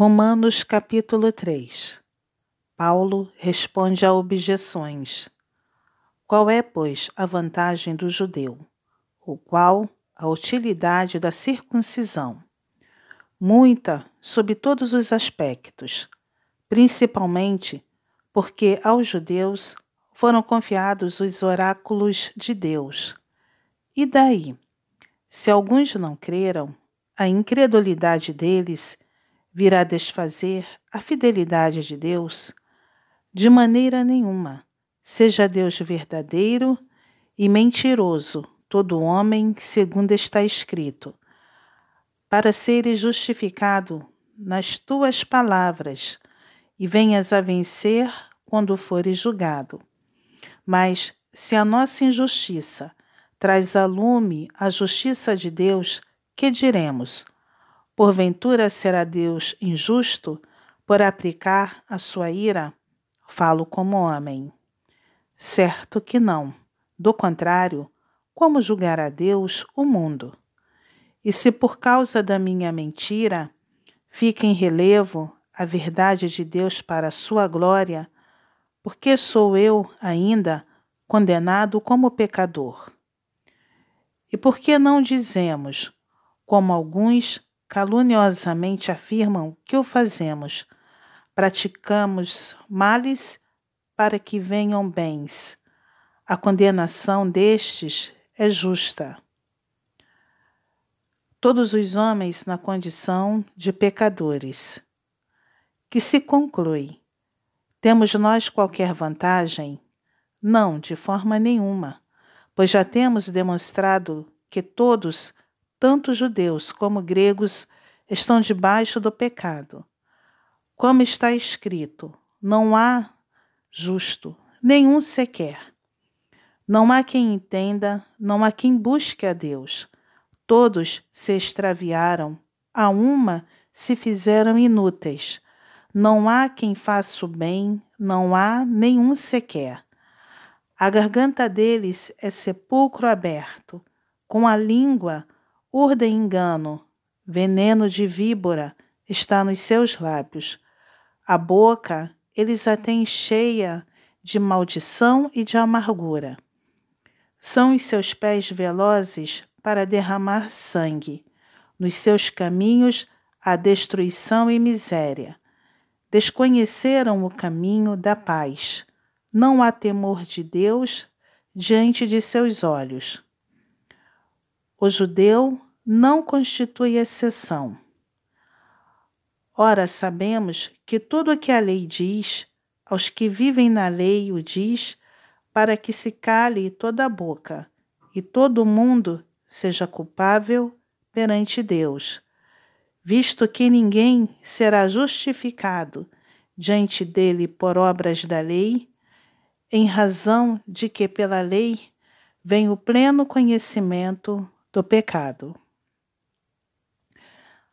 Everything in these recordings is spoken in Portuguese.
Romanos capítulo 3 Paulo responde a objeções. Qual é, pois, a vantagem do judeu? O qual a utilidade da circuncisão? Muita, sob todos os aspectos, principalmente porque aos judeus foram confiados os oráculos de Deus. E daí? Se alguns não creram, a incredulidade deles virá desfazer a fidelidade de Deus? De maneira nenhuma. Seja Deus verdadeiro e mentiroso, todo homem, segundo está escrito, para seres justificado nas tuas palavras e venhas a vencer quando fores julgado. Mas se a nossa injustiça traz a lume a justiça de Deus, que diremos? Porventura será Deus injusto por aplicar a sua ira? Falo como homem. Certo que não. Do contrário, como julgará Deus o mundo? E se por causa da minha mentira fica em relevo a verdade de Deus para a sua glória, porque sou eu ainda condenado como pecador? E por que não dizemos, como alguns caluniosamente afirmam que o fazemos. Praticamos males para que venham bens. A condenação destes é justa. Todos os homens na condição de pecadores. Que se conclui: temos nós qualquer vantagem? Não, de forma nenhuma, pois já temos demonstrado que todos tanto judeus como gregos estão debaixo do pecado. Como está escrito, não há justo, nenhum sequer. Não há quem entenda, não há quem busque a Deus. Todos se extraviaram, a uma se fizeram inúteis. Não há quem faça o bem, não há nenhum sequer. A garganta deles é sepulcro aberto, com a língua Urda engano, veneno de víbora está nos seus lábios. A boca eles a têm cheia de maldição e de amargura. São os seus pés velozes para derramar sangue. Nos seus caminhos a destruição e miséria. Desconheceram o caminho da paz. Não há temor de Deus diante de seus olhos. O judeu não constitui exceção. Ora, sabemos que tudo o que a lei diz, aos que vivem na lei o diz, para que se cale toda a boca e todo mundo seja culpável perante Deus, visto que ninguém será justificado diante dele por obras da lei, em razão de que pela lei vem o pleno conhecimento do pecado.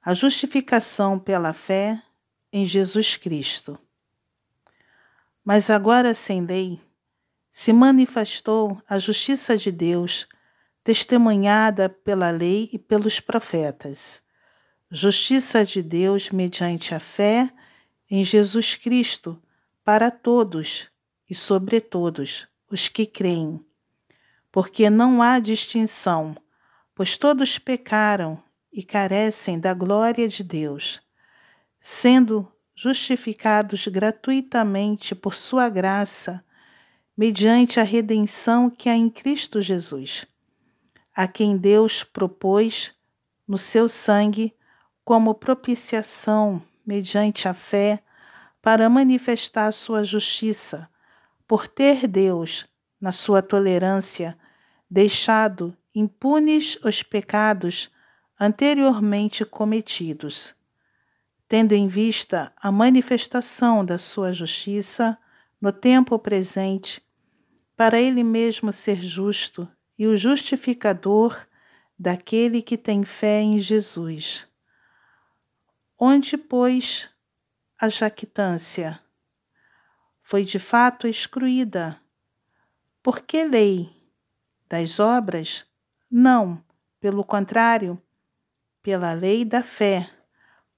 A justificação pela fé em Jesus Cristo. Mas agora sem lei, se manifestou a justiça de Deus, testemunhada pela lei e pelos profetas. Justiça de Deus mediante a fé em Jesus Cristo para todos e sobre todos os que creem. Porque não há distinção pois todos pecaram e carecem da glória de Deus, sendo justificados gratuitamente por Sua graça, mediante a redenção que há em Cristo Jesus, a quem Deus propôs no seu sangue como propiciação mediante a fé para manifestar sua justiça, por ter Deus, na sua tolerância, deixado impunes os pecados anteriormente cometidos, tendo em vista a manifestação da sua justiça no tempo presente, para ele mesmo ser justo e o justificador daquele que tem fé em Jesus. Onde, pois, a jactância foi de fato excluída? Por que lei? Das obras? Não, pelo contrário, pela lei da fé,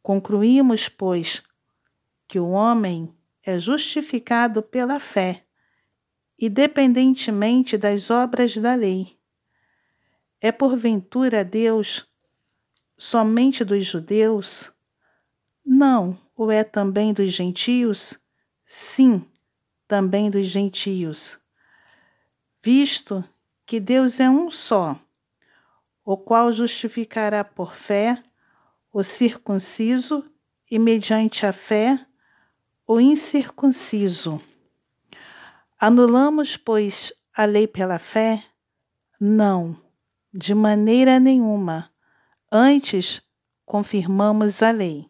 Concluímos, pois, que o homem é justificado pela fé, independentemente das obras da lei. É porventura Deus somente dos judeus? Não, o é também dos gentios? Sim, também dos gentios. Visto que Deus é um só, o qual justificará por fé o circunciso e, mediante a fé, o incircunciso. Anulamos, pois, a lei pela fé? Não, de maneira nenhuma. Antes, confirmamos a lei.